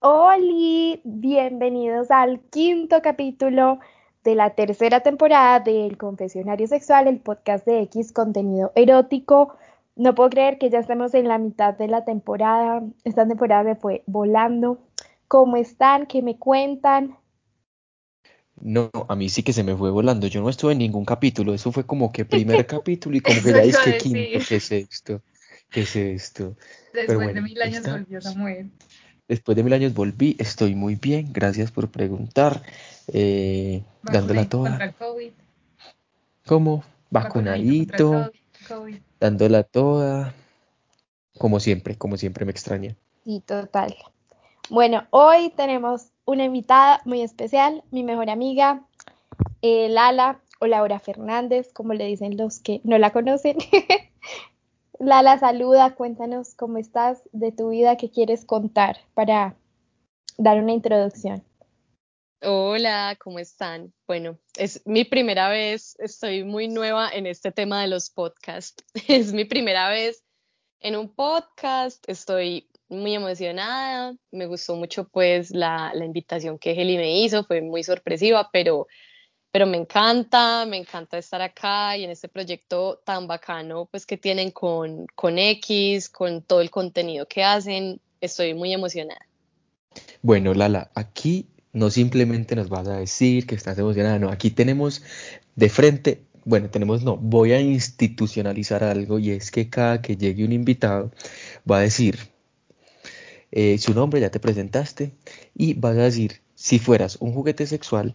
Hola, bienvenidos al quinto capítulo de la tercera temporada del Confesionario Sexual, el podcast de X contenido erótico. No puedo creer que ya estamos en la mitad de la temporada. Esta temporada me fue volando. ¿Cómo están? ¿Qué me cuentan? No, a mí sí que se me fue volando. Yo no estuve en ningún capítulo. Eso fue como que primer capítulo y como que ya es que quinto. ¿Qué es esto? ¿Qué es esto? Después de mil años volvió Samuel. Después de mil años volví, estoy muy bien, gracias por preguntar. Eh, dándola toda. COVID. ¿Cómo? Vacunadito, dándola toda. Como siempre, como siempre me extraña. Sí, total. Bueno, hoy tenemos una invitada muy especial, mi mejor amiga, eh, Lala o Laura Fernández, como le dicen los que no la conocen. Lala, saluda, cuéntanos cómo estás de tu vida, qué quieres contar para dar una introducción. Hola, ¿cómo están? Bueno, es mi primera vez, estoy muy nueva en este tema de los podcasts. Es mi primera vez en un podcast, estoy muy emocionada, me gustó mucho pues la, la invitación que Heli me hizo, fue muy sorpresiva, pero, pero me encanta, me encanta estar acá y en este proyecto tan bacano pues que tienen con, con X, con todo el contenido que hacen, estoy muy emocionada. Bueno, Lala, aquí no simplemente nos vas a decir que estás emocionada, no, aquí tenemos de frente, bueno, tenemos no, voy a institucionalizar algo y es que cada que llegue un invitado va a decir eh, su nombre, ya te presentaste, y vas a decir, si fueras un juguete sexual,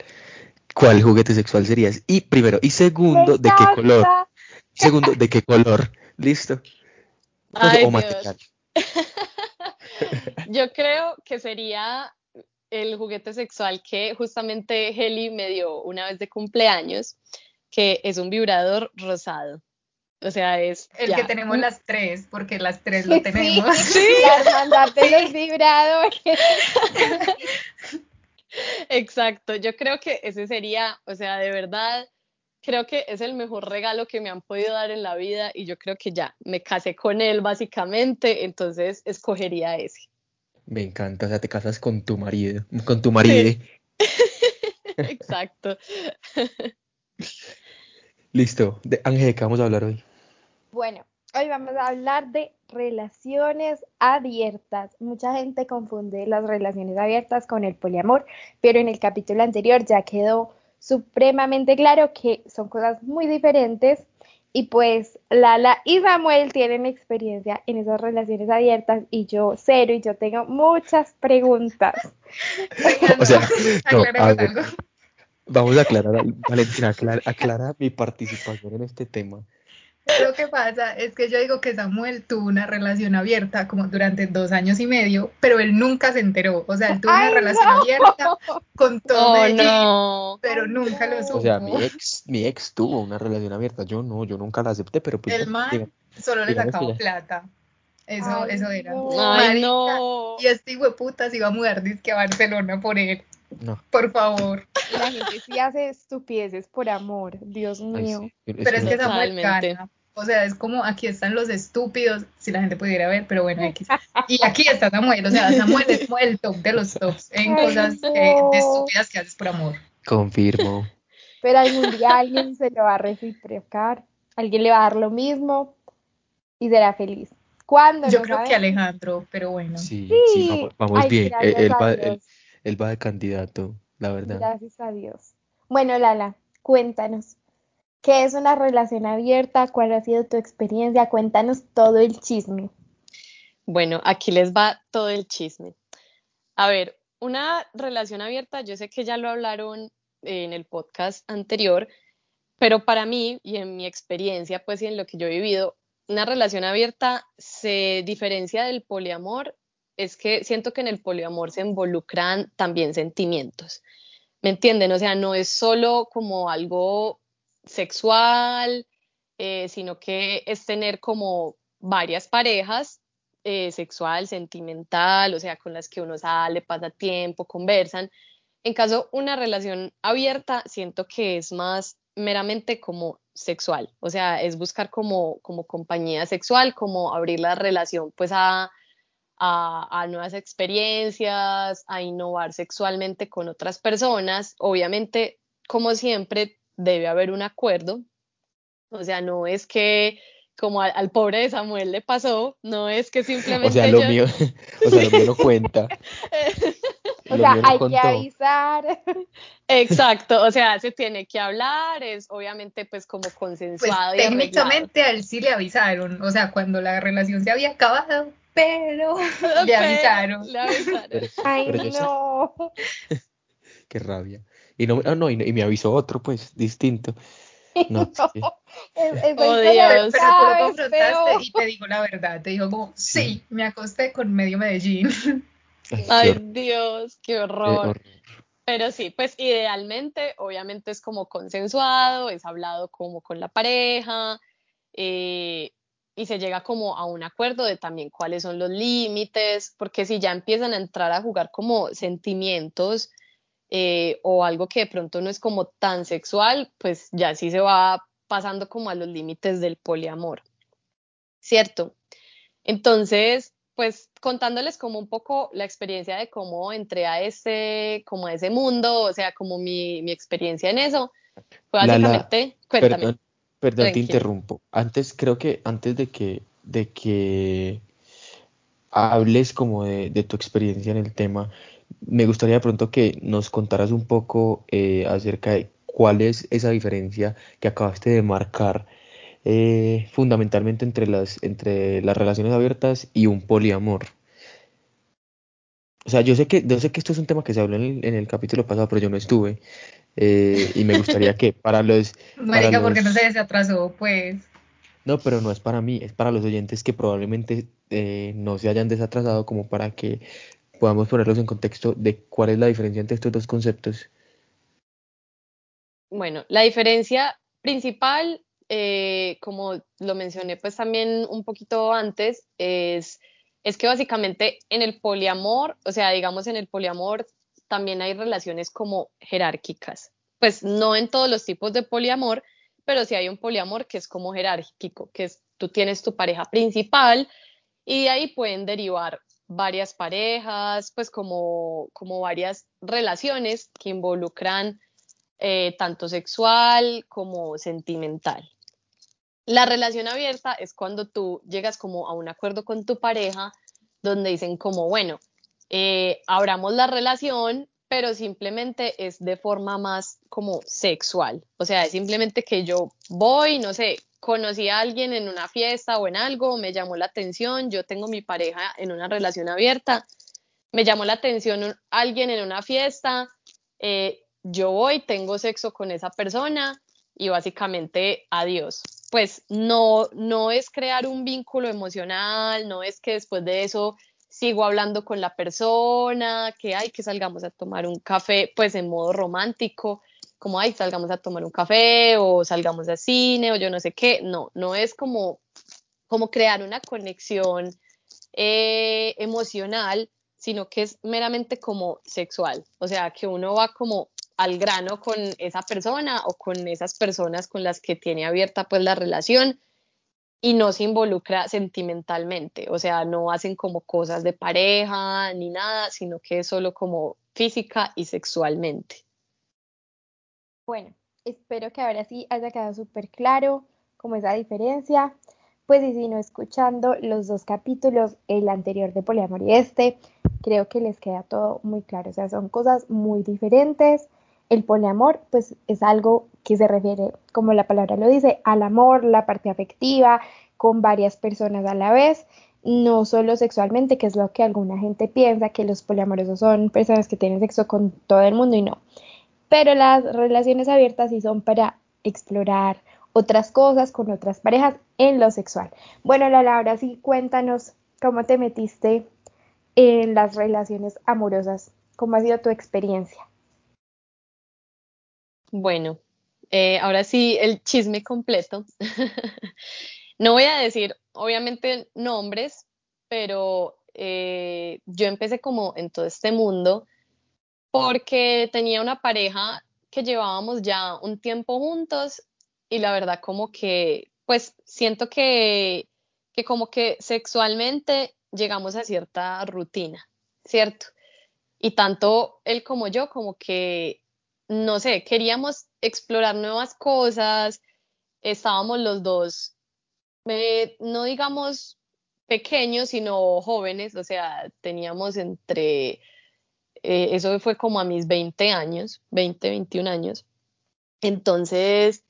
¿cuál juguete sexual serías? Y primero, y segundo, ¿de qué color? Segundo, ¿de qué color? ¿Listo? Ay, o material. Yo creo que sería el juguete sexual que justamente Heli me dio una vez de cumpleaños, que es un vibrador rosado. O sea, es. El que tenemos las tres, porque las tres lo tenemos. Sí, sí. los vibradores. Exacto, yo creo que ese sería, o sea, de verdad, creo que es el mejor regalo que me han podido dar en la vida y yo creo que ya me casé con él básicamente, entonces escogería ese. Me encanta, o sea, te casas con tu marido, con tu marido. Exacto. Listo, de Ángel, ¿qué vamos a hablar hoy? Bueno, hoy vamos a hablar de relaciones abiertas. Mucha gente confunde las relaciones abiertas con el poliamor, pero en el capítulo anterior ya quedó supremamente claro que son cosas muy diferentes y pues Lala y Samuel tienen experiencia en esas relaciones abiertas y yo cero y yo tengo muchas preguntas. o sea, vamos a aclarar, Valentina, aclara, aclara mi participación en este tema. Lo que pasa es que yo digo que Samuel tuvo una relación abierta como durante dos años y medio, pero él nunca se enteró. O sea, él tuvo una relación abierta con todo oh, no. pero nunca lo supo. O sea, mi ex, mi ex tuvo una relación abierta. Yo no, yo nunca la acepté, pero pues. El man solo le sacaba plata. Eso, eso era. Ay, no. Y este hijo de puta se iba a mudar disque a Barcelona por él. No. Por favor. La gente sí hace estupideces por amor, Dios mío. pero es que Samuel gana. O sea, es como aquí están los estúpidos, si la gente pudiera ver, pero bueno, X. Y aquí está Samuel, o sea, Samuel es como el top de los tops en cosas eh, de estúpidas que haces por amor. Confirmo. Pero algún día alguien se lo va a reciprocar, alguien le va a dar lo mismo y será feliz. ¿Cuándo? Yo creo que Alejandro, pero bueno. Sí, sí, vamos, bien. Él, va, él va de candidato, la verdad. Gracias a Dios. Bueno, Lala, cuéntanos. ¿Qué es una relación abierta? ¿Cuál ha sido tu experiencia? Cuéntanos todo el chisme. Bueno, aquí les va todo el chisme. A ver, una relación abierta, yo sé que ya lo hablaron en el podcast anterior, pero para mí y en mi experiencia, pues y en lo que yo he vivido, una relación abierta se diferencia del poliamor, es que siento que en el poliamor se involucran también sentimientos. ¿Me entienden? O sea, no es solo como algo sexual, eh, sino que es tener como varias parejas eh, sexual, sentimental, o sea, con las que uno sale, pasa tiempo, conversan. En caso una relación abierta, siento que es más meramente como sexual, o sea, es buscar como, como compañía sexual, como abrir la relación pues a, a, nuevas experiencias, a innovar sexualmente con otras personas. Obviamente, como siempre, debe haber un acuerdo. O sea, no es que como al, pobre de Samuel le pasó, no es que simplemente. O sea, lo, mío, o sea, lo mío no cuenta. o sea, hay que avisar. Exacto, o sea, se tiene que hablar, es obviamente pues como consensuado. Pues, técnicamente a él sí le avisaron, o sea, cuando la relación se había acabado, pero le avisaron. Le avisaron. Ay, no. Qué rabia. Y no, ah, no, y, me avisó otro, pues, distinto. No, es, oh, Dios. Pero, tú lo confrontaste y te digo la verdad. Te dijo como, sí, me acosté con medio Medellín. Ay, Dios, qué horror. Pero sí, pues idealmente, obviamente es como consensuado, es hablado como con la pareja, eh, y se llega como a un acuerdo de también cuáles son los límites, porque si ya empiezan a entrar a jugar como sentimientos eh, o algo que de pronto no es como tan sexual, pues ya sí se va pasando como a los límites del poliamor, ¿cierto? Entonces, pues contándoles como un poco la experiencia de cómo entré a ese, como a ese mundo, o sea, como mi, mi experiencia en eso, pues básicamente, cuéntame. Perdón, te interrumpo. Antes, creo que antes de que, de que hables como de, tu experiencia en el tema, me gustaría de pronto que nos contaras un poco eh, acerca de cuál es esa diferencia que acabaste de marcar eh, fundamentalmente entre las, entre las relaciones abiertas y un poliamor. O sea, yo sé que, yo sé que esto es un tema que se habló en el, en el capítulo pasado, pero yo no estuve. Eh, y me gustaría que para los... Marica, porque no se desatrasó, pues. No, pero no es para mí, es para los oyentes que probablemente eh, no se hayan desatrasado como para que podamos ponerlos en contexto de cuál es la diferencia entre estos dos conceptos. Bueno, la diferencia principal, eh, como lo mencioné pues también un poquito antes, es, es que básicamente en el poliamor, o sea, digamos en el poliamor también hay relaciones como jerárquicas. Pues no en todos los tipos de poliamor, pero sí hay un poliamor que es como jerárquico, que es tú tienes tu pareja principal y de ahí pueden derivar varias parejas, pues como, como varias relaciones que involucran eh, tanto sexual como sentimental. La relación abierta es cuando tú llegas como a un acuerdo con tu pareja donde dicen como, bueno, eh, abramos la relación, pero simplemente es de forma más como sexual. O sea, es simplemente que yo voy, no sé, conocí a alguien en una fiesta o en algo, me llamó la atención, yo tengo mi pareja en una relación abierta, me llamó la atención alguien en una fiesta, eh, yo voy, tengo sexo con esa persona y básicamente adiós. Pues no, no es crear un vínculo emocional, no es que después de eso sigo hablando con la persona, que hay que salgamos a tomar un café, pues en modo romántico, como hay salgamos a tomar un café o salgamos al cine o yo no sé qué, no, no es como, como crear una conexión eh, emocional, sino que es meramente como sexual, o sea, que uno va como al grano con esa persona o con esas personas con las que tiene abierta pues la relación y no se involucra sentimentalmente, o sea, no hacen como cosas de pareja ni nada, sino que es solo como física y sexualmente. Bueno, espero que ahora sí haya quedado súper claro cómo es la diferencia. Pues y si no escuchando los dos capítulos, el anterior de poliamor y este, creo que les queda todo muy claro. O sea, son cosas muy diferentes. El poliamor, pues es algo que se refiere, como la palabra lo dice, al amor, la parte afectiva, con varias personas a la vez, no solo sexualmente, que es lo que alguna gente piensa, que los poliamorosos son personas que tienen sexo con todo el mundo y no. Pero las relaciones abiertas sí son para explorar otras cosas con otras parejas en lo sexual. Bueno, ahora sí cuéntanos cómo te metiste en las relaciones amorosas, cómo ha sido tu experiencia. Bueno, eh, ahora sí, el chisme completo. no voy a decir, obviamente, nombres, pero eh, yo empecé como en todo este mundo porque tenía una pareja que llevábamos ya un tiempo juntos y la verdad como que, pues siento que, que como que sexualmente llegamos a cierta rutina, ¿cierto? Y tanto él como yo, como que, no sé, queríamos explorar nuevas cosas, estábamos los dos, no digamos pequeños, sino jóvenes, o sea, teníamos entre, eh, eso fue como a mis 20 años, 20, 21 años. Entonces,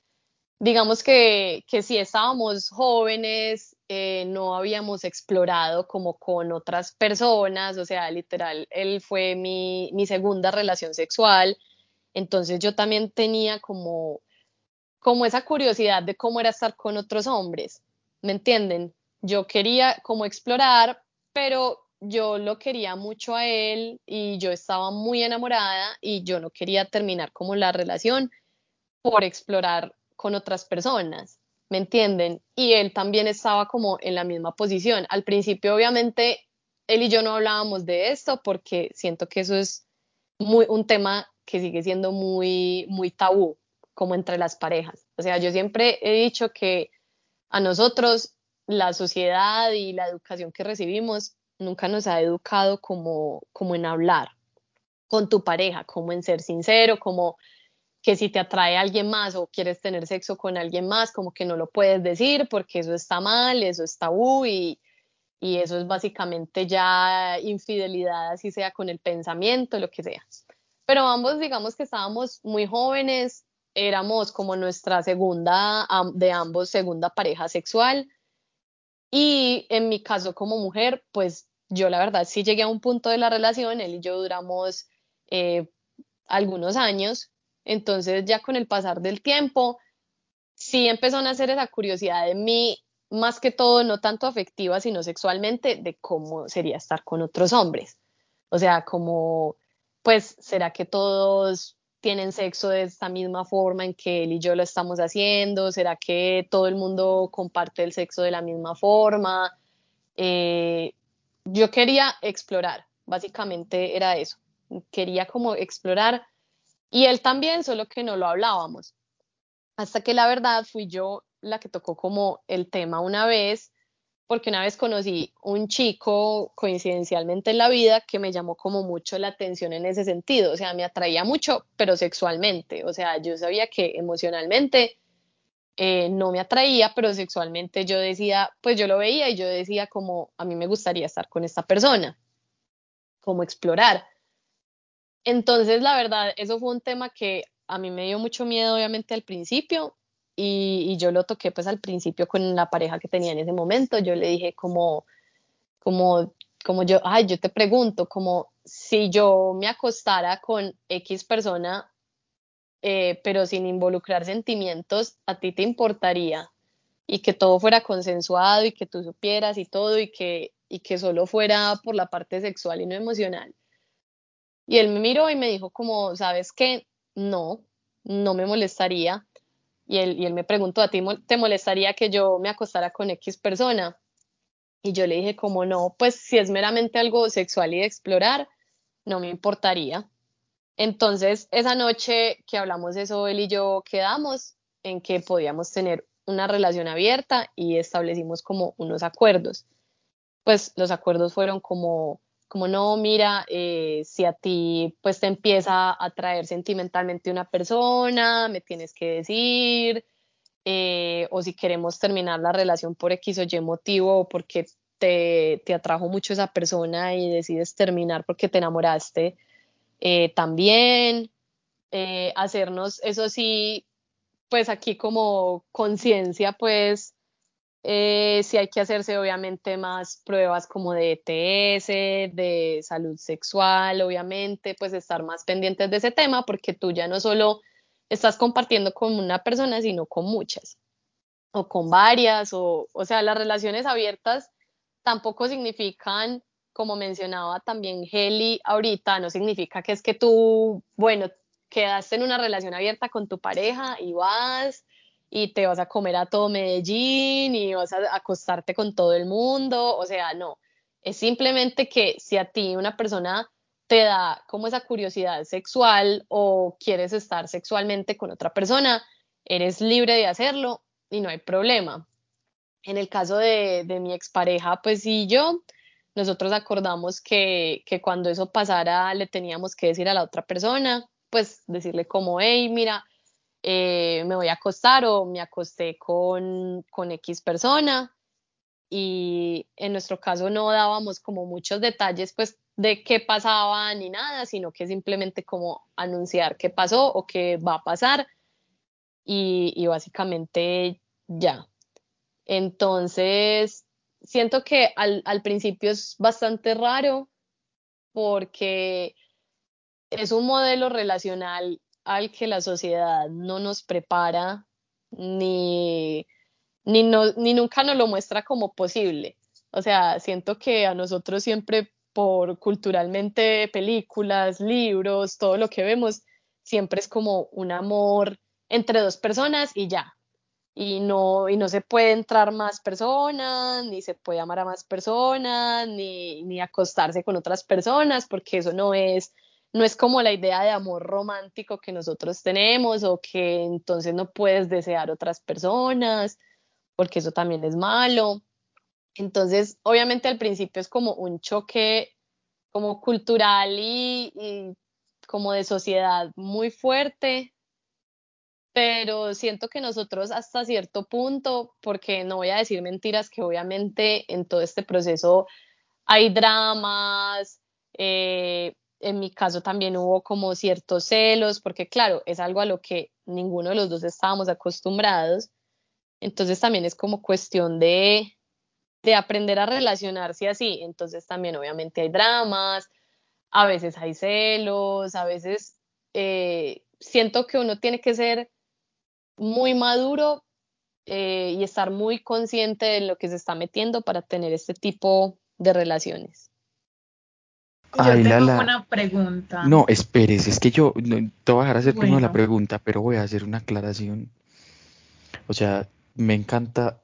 digamos que, que si estábamos jóvenes, eh, no habíamos explorado como con otras personas, o sea, literal, él fue mi, mi segunda relación sexual, entonces yo también tenía como, como esa curiosidad de cómo era estar con otros hombres, ¿me entienden? Yo quería como explorar, pero yo lo quería mucho a él y yo estaba muy enamorada y yo no quería terminar como la relación por explorar con otras personas, ¿me entienden? Y él también estaba como en la misma posición. Al principio, obviamente, él y yo no hablábamos de esto porque siento que eso es muy, un tema que sigue siendo muy, muy tabú, como entre las parejas. O sea, yo siempre he dicho que a nosotros la sociedad y la educación que recibimos nunca nos ha educado como, como en hablar con tu pareja, como en ser sincero, como que si te atrae alguien más o quieres tener sexo con alguien más, como que no lo puedes decir porque eso está mal, eso es tabú y, y eso es básicamente ya infidelidad, así sea con el pensamiento, lo que sea. Pero ambos, digamos que estábamos muy jóvenes, éramos como nuestra segunda, de ambos, segunda pareja sexual. Y en mi caso como mujer, pues yo la verdad sí llegué a un punto de la relación, él y yo duramos eh, algunos años, entonces ya con el pasar del tiempo, sí empezó a nacer esa curiosidad de mí, más que todo, no tanto afectiva, sino sexualmente, de cómo sería estar con otros hombres. O sea, como, pues, ¿será que todos tienen sexo de esta misma forma en que él y yo lo estamos haciendo? ¿Será que todo el mundo comparte el sexo de la misma forma? Eh, yo quería explorar, básicamente era eso. Quería como explorar y él también, solo que no lo hablábamos. Hasta que la verdad fui yo la que tocó como el tema una vez, porque una vez conocí un chico coincidencialmente en la vida que me llamó como mucho la atención en ese sentido, o sea, me atraía mucho, pero sexualmente, o sea, yo sabía que emocionalmente eh, no me atraía, pero sexualmente yo decía, pues yo lo veía y yo decía como, a mí me gustaría estar con esta persona, como explorar. Entonces, la verdad, eso fue un tema que a mí me dio mucho miedo, obviamente, al principio, y, yo lo toqué pues al principio con la pareja que tenía en ese momento. Yo le dije como, como, como yo, ay, yo te pregunto, como si yo me acostara con X persona, eh, pero sin involucrar sentimientos, ¿a ti te importaría? Y que todo fuera consensuado y que tú supieras y todo y que, y que solo fuera por la parte sexual y no emocional. Y él me miró y me dijo como, ¿sabes qué? No, no me molestaría. Y él, y él me preguntó, ¿a ti te molestaría que yo me acostara con X persona? Y yo le dije como, no, pues si es meramente algo sexual y de explorar, no me importaría. Entonces, esa noche que hablamos eso, él y yo quedamos en que podíamos tener una relación abierta y establecimos como unos acuerdos. Pues los acuerdos fueron como como no, mira, eh, si a ti pues te empieza a atraer sentimentalmente una persona, me tienes que decir, eh, o si queremos terminar la relación por X o Y motivo, o porque te, te atrajo mucho esa persona y decides terminar porque te enamoraste, eh, también hacernos, eso sí, pues aquí como conciencia, pues eh, si hay que hacerse obviamente más pruebas como de ETS, de salud sexual, obviamente, pues estar más pendientes de ese tema porque tú ya no solo estás compartiendo con una persona, sino con muchas o con varias, o, o sea, las relaciones abiertas tampoco significan, como mencionaba también Heli ahorita, no significa que es que tú, bueno, quedaste en una relación abierta con tu pareja y vas y te vas a comer a todo Medellín y vas a acostarte con todo el mundo, o sea, no, es simplemente que si a ti una persona te da como esa curiosidad sexual o quieres estar sexualmente con otra persona, eres libre de hacerlo y no hay problema. En el caso de, de mi expareja, pues sí, yo, nosotros acordamos que, que cuando eso pasara le teníamos que decir a la otra persona, pues decirle como, hey, mira, eh, me voy a acostar o me acosté con, con X persona. Y en nuestro caso no dábamos como muchos detalles pues de qué pasaba ni nada, sino que simplemente como anunciar qué pasó o qué va a pasar y, y básicamente ya. Entonces, siento que al, al principio es bastante raro porque es un modelo relacional al que la sociedad no nos prepara ni, ni, ni nunca nos lo muestra como posible. O sea, siento que a nosotros siempre por culturalmente películas, libros, todo lo que vemos, siempre es como un amor entre dos personas y ya. Y no, y no se puede entrar más personas, ni se puede amar a más personas, ni, ni acostarse con otras personas, porque eso no es no es como la idea de amor romántico que nosotros tenemos o que entonces no puedes desear otras personas, porque eso también es malo. Entonces, obviamente al principio es como un choque como cultural y, como de sociedad muy fuerte, pero siento que nosotros hasta cierto punto, porque no voy a decir mentiras, que obviamente en todo este proceso hay dramas, eh, en mi caso también hubo como ciertos celos, porque claro, es algo a lo que ninguno de los dos estábamos acostumbrados. Entonces también es como cuestión de, de aprender a relacionarse así. Entonces también obviamente hay dramas, a veces hay celos, a veces eh, siento que uno tiene que ser muy maduro eh, y estar muy consciente de lo que se está metiendo para tener este tipo de relaciones. Yo tengo una pregunta. No, esperes, es que yo te voy a dejar hacer primero la pregunta, pero voy a hacer una aclaración. O sea, me encanta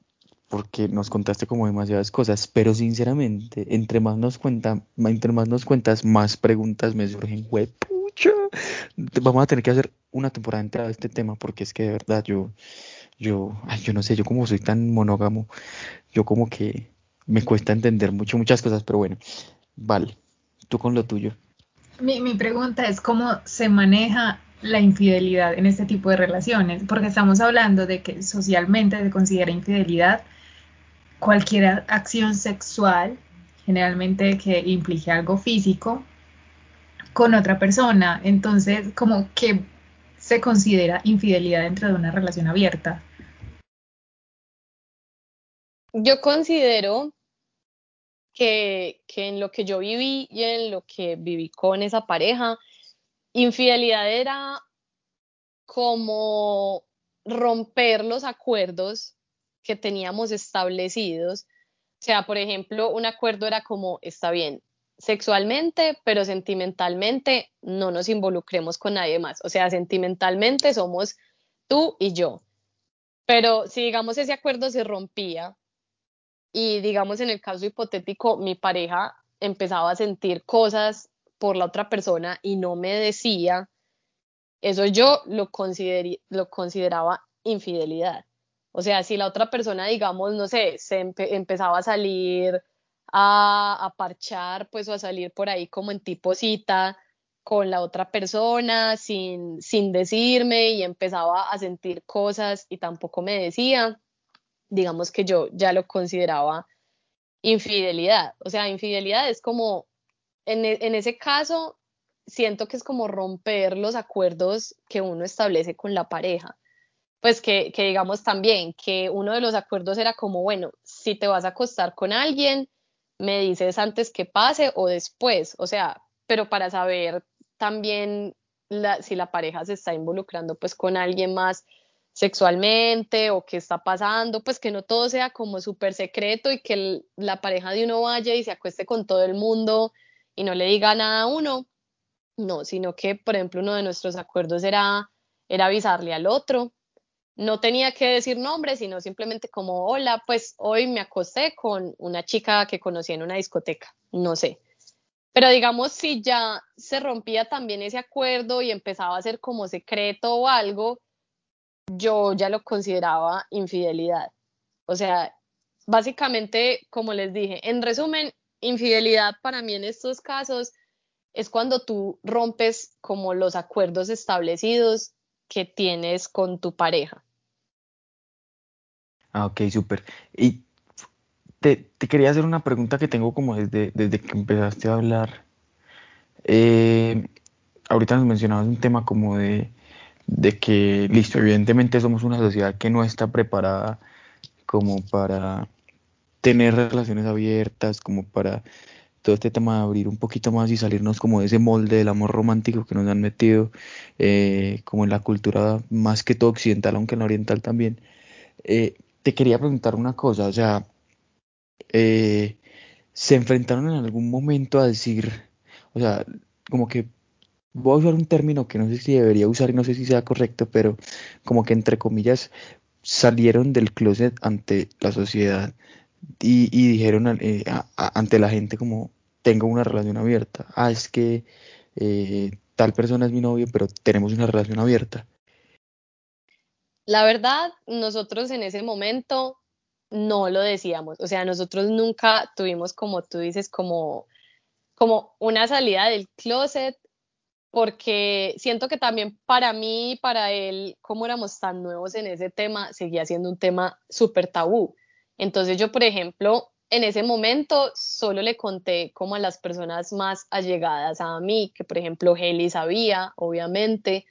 porque nos contaste como demasiadas cosas, pero sinceramente, entre más nos cuentan, entre más nos cuentas, más preguntas me surgen, güey, pucha. Vamos a tener que hacer una temporada entera de este tema porque es que de verdad yo, yo, ay, yo no sé, yo como soy tan monógamo, yo como que me cuesta entender mucho, muchas cosas, pero bueno, vale tú con lo tuyo. Mi, mi pregunta es cómo se maneja la infidelidad en este tipo de relaciones, porque estamos hablando de que socialmente se considera infidelidad cualquier acción sexual, generalmente que implique algo físico, con otra persona. Entonces, como que se considera infidelidad dentro de una relación abierta. Yo considero que, en lo que yo viví y en lo que viví con esa pareja, infidelidad era como romper los acuerdos que teníamos establecidos. O sea, por ejemplo, un acuerdo era como, está bien, sexualmente, pero sentimentalmente no nos involucremos con nadie más. O sea, sentimentalmente somos tú y yo. Pero si digamos ese acuerdo se rompía y digamos en el caso hipotético mi pareja empezaba a sentir cosas por la otra persona y no me decía, eso yo lo, lo consideraba infidelidad. O sea, si la otra persona, digamos, no sé, se empezaba a salir a, a, parchar, pues o a salir por ahí como en tipo cita con la otra persona sin, sin decirme y empezaba a sentir cosas y tampoco me decía, digamos que yo ya lo consideraba infidelidad. O sea, infidelidad es como, en, e, en ese caso, siento que es como romper los acuerdos que uno establece con la pareja. Pues que, que, digamos también que uno de los acuerdos era como, bueno, si te vas a acostar con alguien, me dices antes que pase o después, o sea, pero para saber también si la pareja se está involucrando pues con alguien más sexualmente o qué está pasando, pues que no todo sea como súper secreto y que la pareja de uno vaya y se acueste con todo el mundo y no le diga nada a uno, no, sino que, por ejemplo, uno de nuestros acuerdos era, era avisarle al otro. No tenía que decir nombre, sino simplemente como, hola, pues hoy me acosté con una chica que conocí en una discoteca, no sé. Pero digamos, si ya se rompía también ese acuerdo y empezaba a ser como secreto o algo, yo ya lo consideraba infidelidad. O sea, básicamente, como les dije, en resumen, infidelidad para mí en estos casos es cuando tú rompes como los acuerdos establecidos que tienes con tu pareja. Ah, ok, súper. Y te, quería hacer una pregunta que tengo como desde, desde que empezaste a hablar. Eh, ahorita nos mencionabas un tema como de, de que, listo, evidentemente somos una sociedad que no está preparada como para tener relaciones abiertas, como para todo este tema de abrir un poquito más y salirnos como de ese molde del amor romántico que nos han metido eh, como en la cultura más que todo occidental, aunque en la oriental también. Eh, te quería preguntar una cosa, o sea, eh, ¿se enfrentaron en algún momento a decir, o sea, como que voy a usar un término que no sé si debería usar y no sé si sea correcto, pero como que entre comillas salieron del closet ante la sociedad y, dijeron eh, ante la gente como tengo una relación abierta. Ah, es que eh, tal persona es mi novio, pero tenemos una relación abierta. La verdad, nosotros en ese momento no lo decíamos, o sea, nosotros nunca tuvimos, como tú dices, como, como una salida del closet, porque siento que también para mí para él, como éramos tan nuevos en ese tema, seguía siendo un tema súper tabú. Entonces yo, por ejemplo, en ese momento solo le conté como a las personas más allegadas a mí, que por ejemplo Heli sabía, obviamente,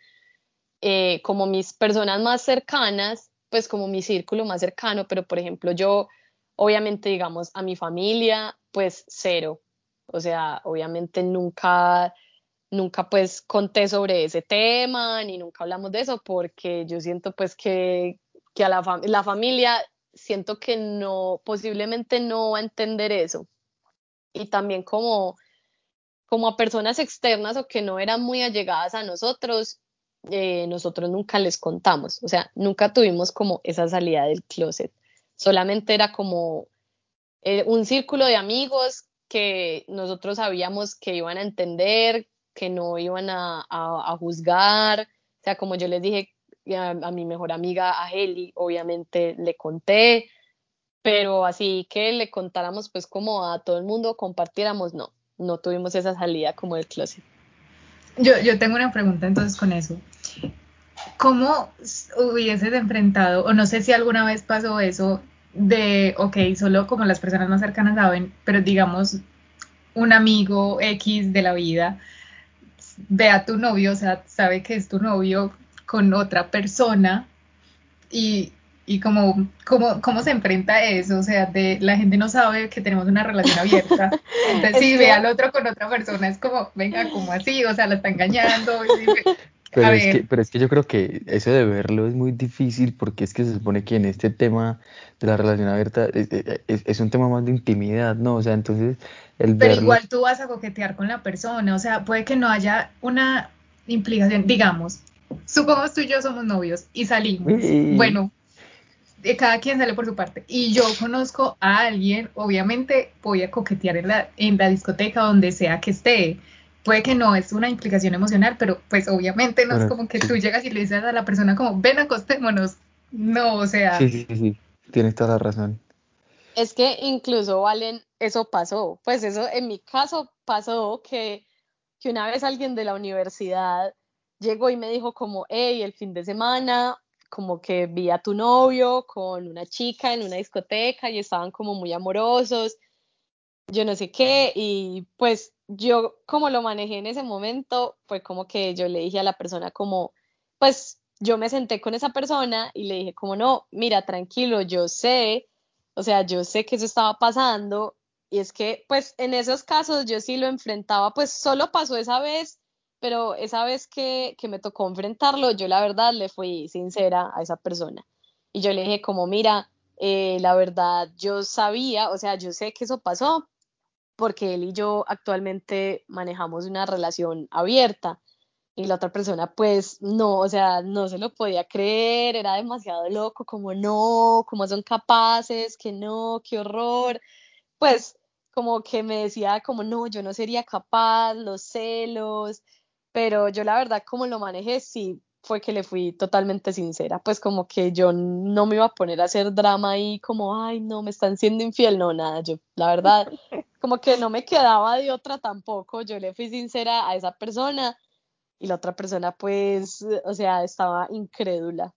eh, como mis personas más cercanas, pues como mi círculo más cercano, pero por ejemplo yo, obviamente, digamos, a mi familia, pues cero. O sea, obviamente nunca, nunca pues conté sobre ese tema, ni nunca hablamos de eso, porque yo siento pues que, que a la, la familia siento que no, posiblemente no va a entender eso. Y también como, como a personas externas o que no eran muy allegadas a nosotros, eh, nosotros nunca les contamos, o sea, nunca tuvimos como esa salida del closet, solamente era como eh, un círculo de amigos que nosotros sabíamos que iban a entender, que no iban a, a, juzgar, o sea, como yo les dije a, a, mi mejor amiga, a Heli, obviamente le conté, pero así que le contáramos pues como a todo el mundo, compartiéramos, no, no tuvimos esa salida como del closet. Yo, yo tengo una pregunta entonces con eso. ¿Cómo hubieses enfrentado, o no sé si alguna vez pasó eso, de, ok, solo como las personas más cercanas saben, pero digamos, un amigo X de la vida ve a tu novio, o sea, sabe que es tu novio con otra persona y y cómo, cómo, cómo se enfrenta a eso, o sea, de, la gente no sabe que tenemos una relación abierta, entonces si ve al otro con otra persona es como, venga, como así, o sea, la está engañando. Pero, es que, pero es que yo creo que eso de verlo es muy difícil porque es que se supone que en este tema de la relación abierta es, es, un tema más de intimidad, ¿no? O sea, entonces el Pero igual tú vas a coquetear con la persona, o sea, puede que no haya una implicación, digamos, supongamos tú y yo somos novios y salimos. Bueno, cada quien sale por su parte. Y yo conozco a alguien, obviamente voy a coquetear en la, en la discoteca donde sea que esté. Puede que no es una implicación emocional, pero pues obviamente no es como que tú llegas y le dices a la persona como, ven, acostémonos. No, o sea. Sí, sí, sí, tienes toda la razón. Es que incluso, Valen, eso pasó. Pues eso en mi caso pasó que, que una vez alguien de la universidad llegó y me dijo como, hey, el fin de semana como que vi a tu novio con una chica en una discoteca y estaban como muy amorosos, yo no sé qué, y pues yo como lo manejé en ese momento, fue como que yo le dije a la persona como, pues yo me senté con esa persona y le dije como, no, mira, tranquilo, yo sé, o sea, yo sé que eso estaba pasando, y es que pues en esos casos yo sí lo enfrentaba, pues solo pasó esa vez pero esa vez que, que me tocó enfrentarlo, yo la verdad le fui sincera a esa persona. Y yo le dije como, mira, eh, la verdad yo sabía, o sea, yo sé que eso pasó porque él y yo actualmente manejamos una relación abierta y la otra persona pues no, o sea, no se lo podía creer, era demasiado loco, como no, como son capaces, que no, qué horror, pues como que me decía como no, yo no sería capaz, los celos, pero yo la verdad como lo manejé, sí, fue que le fui totalmente sincera, pues como que yo no me iba a poner a hacer drama ahí como, ay, no, me están siendo infiel, no, nada, yo la verdad como que no me quedaba de otra tampoco, yo le fui sincera a esa persona y la otra persona pues, o sea, estaba incrédula.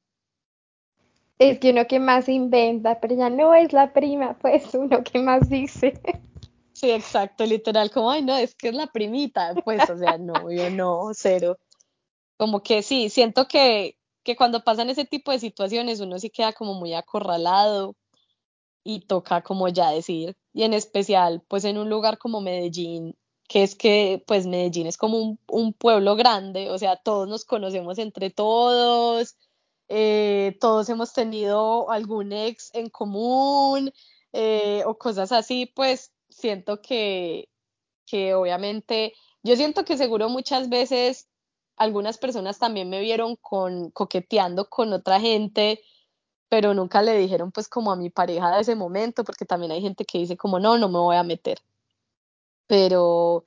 Es que uno que más inventa, pero ya no es la prima, pues uno que más dice. Sí, exacto, literal, como, ay, no, es que es la primita, pues, o sea, no, yo no, cero. Como que sí, siento que, que cuando pasan ese tipo de situaciones uno sí queda como muy acorralado y toca como ya decir, y en especial pues en un lugar como Medellín, que es que pues Medellín es como un, pueblo grande, o sea, todos nos conocemos entre todos, eh, todos hemos tenido algún ex en común eh, o cosas así, pues siento que, que obviamente, yo siento que seguro muchas veces algunas personas también me vieron con coqueteando con otra gente pero nunca le dijeron pues como a mi pareja de ese momento, porque también hay gente que dice como no, no me voy a meter. Pero,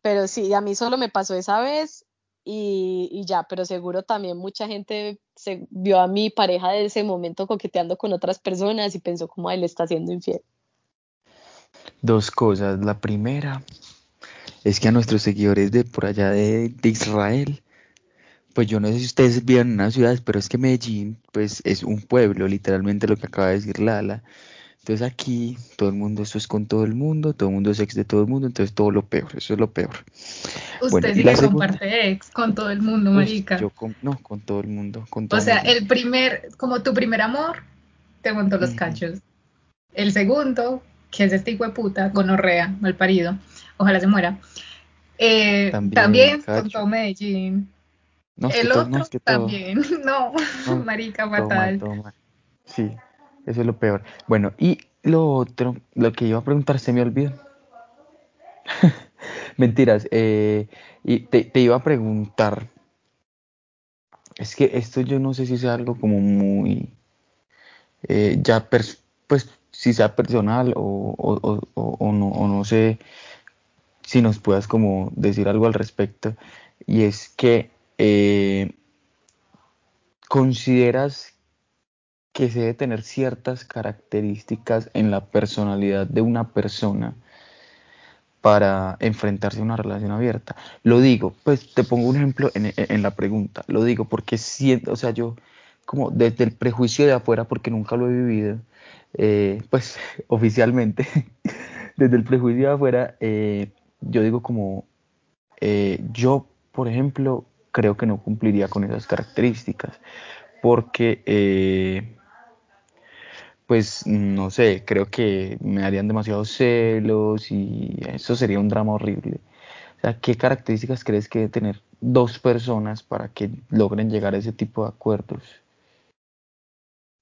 pero sí, a mí solo me pasó esa vez y, ya, pero seguro también mucha gente se vio a mi pareja de ese momento coqueteando con otras personas y pensó como él está siendo infiel. Dos cosas. La primera es que a nuestros seguidores de por allá de, de Israel pues yo no sé si ustedes viven en una ciudad, pero es que Medellín, pues es un pueblo, literalmente lo que acaba de decir Lala. Entonces aquí todo el mundo, esto es con todo el mundo, todo el mundo es ex de todo el mundo, entonces todo lo peor, eso es lo peor. Usted sí que comparte ex con todo el mundo, marica. yo no, con todo el mundo. Con o sea, el primer, como tu primer amor, te montó los cachos. El segundo, que es este hijo de puta, gonorrea, mal parido, ojalá se muera. Eh, también, con todo Medellín. No, el otro también, no, marica fatal. Sí, eso es lo peor. Bueno, y lo otro, lo que iba a preguntar se me olvidó. Mentiras, eh, y te, iba a preguntar, es que esto yo no sé si sea algo como muy, eh, ya, pues, si sea personal o, o, o, no, o no sé si nos puedas como decir algo al respecto, y es que eh, ¿consideras que se debe tener ciertas características en la personalidad de una persona para enfrentarse a una relación abierta? Lo digo, pues te pongo un ejemplo en, la pregunta, lo digo porque siento, o sea, yo como desde el prejuicio de afuera, porque nunca lo he vivido, eh, pues oficialmente, desde el prejuicio de afuera, eh, yo digo como, yo, por ejemplo, creo que no cumpliría con esas características, porque, eh, pues, no sé, creo que me darían demasiados celos y eso sería un drama horrible. O sea, ¿qué características crees que debe tener dos personas para que logren llegar a ese tipo de acuerdos?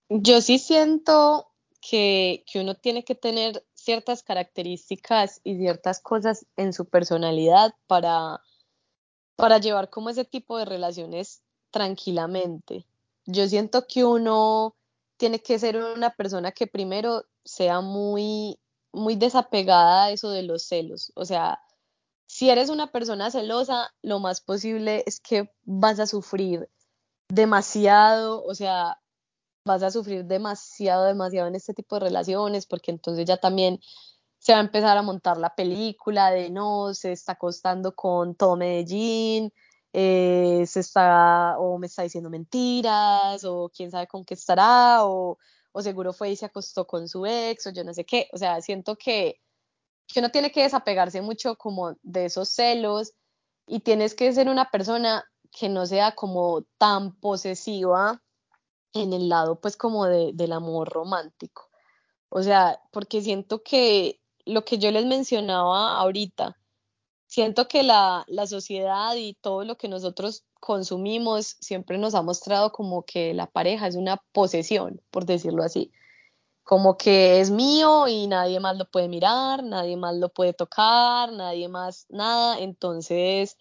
Yo sí siento que, que uno tiene que tener ciertas características y ciertas cosas en su personalidad para para llevar como ese tipo de relaciones tranquilamente. Yo siento que uno tiene que ser una persona que primero sea muy, muy desapegada a eso de los celos. O sea, si eres una persona celosa, lo más posible es que vas a sufrir demasiado, o sea, vas a sufrir demasiado, demasiado en este tipo de relaciones, porque entonces ya también se va a empezar a montar la película de no, se está acostando con todo Medellín, eh, se está, o me está diciendo mentiras, o quién sabe con qué estará, o, o seguro fue y se acostó con su ex, o yo no sé qué. O sea, siento que, que uno tiene que desapegarse mucho como de esos celos y tienes que ser una persona que no sea como tan posesiva en el lado pues como de, del amor romántico. O sea, porque siento que lo que yo les mencionaba ahorita, siento que la, la, sociedad y todo lo que nosotros consumimos siempre nos ha mostrado como que la pareja es una posesión, por decirlo así. Como que es mío y nadie más lo puede mirar, nadie más lo puede tocar, nadie más nada. Entonces,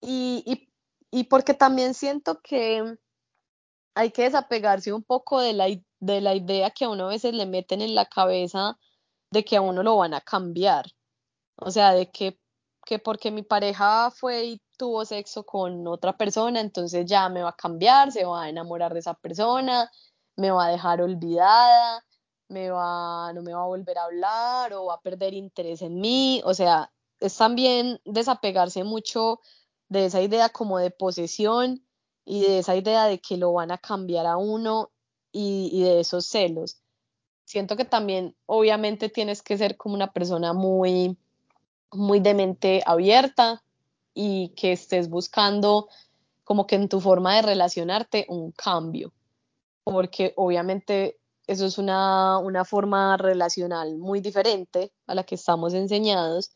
y, y, y porque también siento que hay que desapegarse un poco de la, de la idea que a uno a veces le meten en la cabeza de que a uno lo van a cambiar. O sea, de que, que porque mi pareja fue y tuvo sexo con otra persona, entonces ya me va a cambiar, se va a enamorar de esa persona, me va a dejar olvidada. me va, no me va a volver a hablar o va a perder interés en mí. O sea, es también desapegarse mucho de esa idea como de posesión y de esa idea de que lo van a cambiar a uno y, y de esos celos. Siento que también, obviamente, tienes que ser como una persona muy, muy de mente abierta y que estés buscando como que en tu forma de relacionarte un cambio, porque obviamente eso es una, una forma relacional muy diferente a la que estamos enseñados.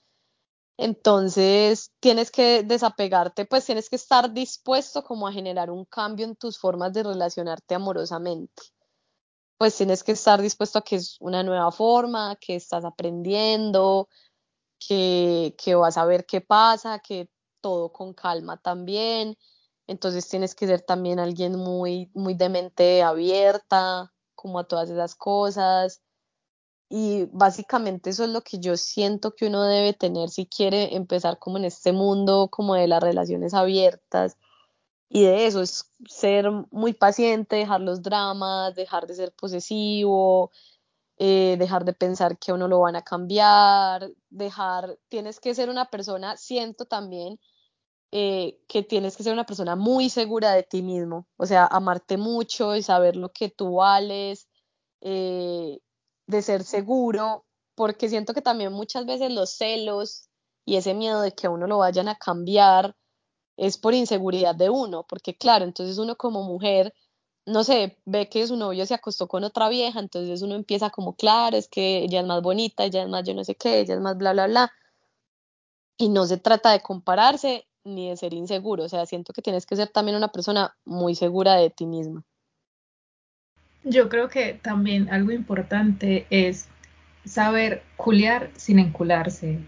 Entonces, tienes que desapegarte, pues tienes que estar dispuesto como a generar un cambio en tus formas de relacionarte amorosamente. Pues tienes que estar dispuesto a que es una nueva forma, que estás aprendiendo, que, que vas a ver qué pasa, que todo con calma también. Entonces tienes que ser también alguien muy, muy de mente abierta, como a todas esas cosas. Y básicamente eso es lo que yo siento que uno debe tener si quiere empezar como en este mundo como de las relaciones abiertas. Y de eso es ser muy paciente, dejar los dramas, dejar de ser posesivo, eh, dejar de pensar que uno lo van a cambiar, dejar, tienes que ser una persona, siento también eh, que tienes que ser una persona muy segura de ti mismo, o sea, amarte mucho y saber lo que tú vales, eh, de ser seguro, porque siento que también muchas veces los celos y ese miedo de que uno lo vayan a cambiar es por inseguridad de uno, porque claro, entonces uno como mujer, no sé, ve que su novio se acostó con otra vieja, entonces uno empieza como, claro, es que ella es más bonita, ella es más yo no sé qué, ella es más bla, bla, bla. Y no se trata de compararse, ni de ser inseguro. O sea, siento que tienes que ser también una persona muy segura de ti misma. Yo creo que también algo importante es saber culiar sin encularse.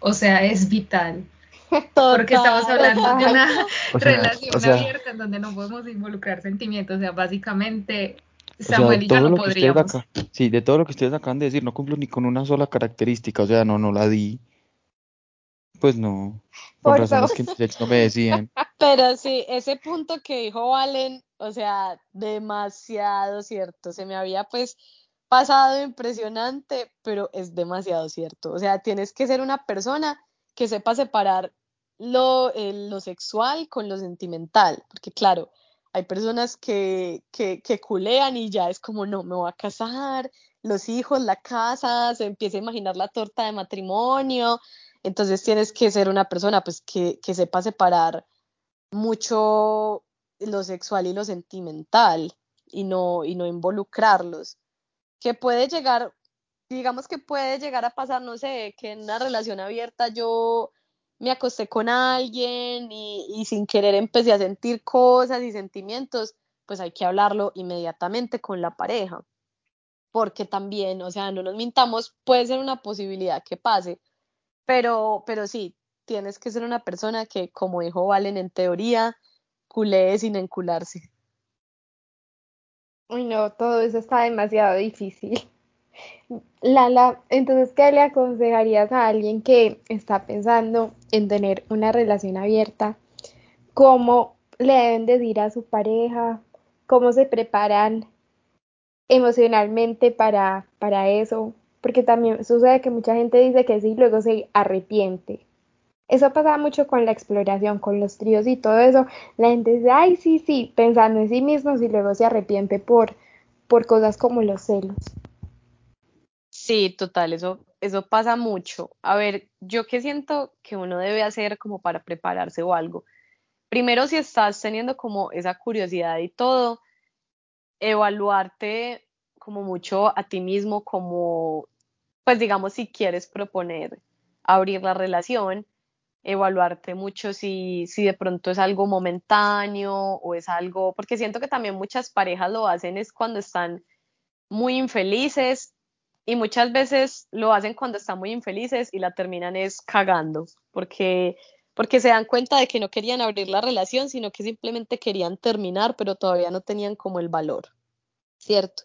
O sea, es vital. Porque estamos hablando de una relación abierta en donde no podemos involucrar sentimientos. O sea, básicamente Samuel y yo no podríamos. sí, de todo lo que ustedes acaban de decir, no cumplo ni con una sola característica. O sea, no, no la di. Pues no, por razones que no me decían. Pero sí, ese punto que dijo Valen, o sea, demasiado cierto. Se me había pues pasado impresionante, pero es demasiado cierto. O sea, tienes que ser una persona que sepa separar lo, eh, lo sexual con lo sentimental, porque claro, hay personas que, que, que culean y ya es como, no, me voy a casar, los hijos, la casa, se empieza a imaginar la torta de matrimonio, entonces tienes que ser una persona pues que, que sepa separar mucho lo sexual y lo sentimental y no, y no involucrarlos. Que puede llegar, digamos que puede llegar a pasar, no sé, que en una relación abierta yo me acosté con alguien y, sin querer empecé a sentir cosas y sentimientos, pues hay que hablarlo inmediatamente con la pareja. Porque también, o sea, no nos mintamos, puede ser una posibilidad que pase, pero, pero sí, tienes que ser una persona que, como dijo Valen, en teoría, culee sin encularse. Uy, no, todo eso está demasiado difícil. Lala, entonces, ¿qué le aconsejarías a alguien que está pensando en tener una relación abierta? ¿Cómo le deben decir a su pareja? ¿Cómo se preparan emocionalmente para, para eso? porque también sucede que mucha gente dice que sí, luego se arrepiente. Eso pasa mucho con la exploración, con los tríos y todo eso. La gente dice, ay, sí, sí, pensando en sí mismos y luego se arrepiente por, por cosas como los celos. Sí, total, eso, eso pasa mucho. A ver, yo qué siento que uno debe hacer como para prepararse o algo. Primero, si estás teniendo como esa curiosidad y todo, evaluarte como mucho a ti mismo, como, pues digamos, si quieres proponer abrir la relación, evaluarte mucho si, si de pronto es algo momentáneo o es algo, porque siento que también muchas parejas lo hacen es cuando están muy infelices y muchas veces lo hacen cuando están muy infelices y la terminan es cagando, porque porque se dan cuenta de que no querían abrir la relación, sino que simplemente querían terminar, pero todavía no tenían como el valor, ¿cierto?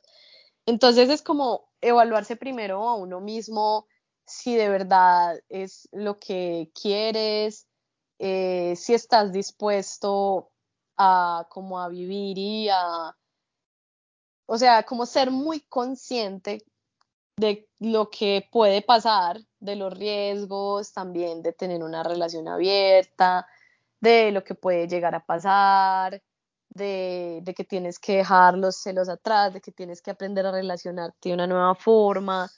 Entonces es como evaluarse primero a uno mismo si de verdad es lo que quieres, eh, si estás dispuesto a como a vivir y a, o sea, como ser muy consciente de lo que puede pasar, de los riesgos también de tener una relación abierta, de lo que puede llegar a pasar, de, de, que tienes que dejar los celos atrás, de que tienes que aprender a relacionarte de una nueva forma,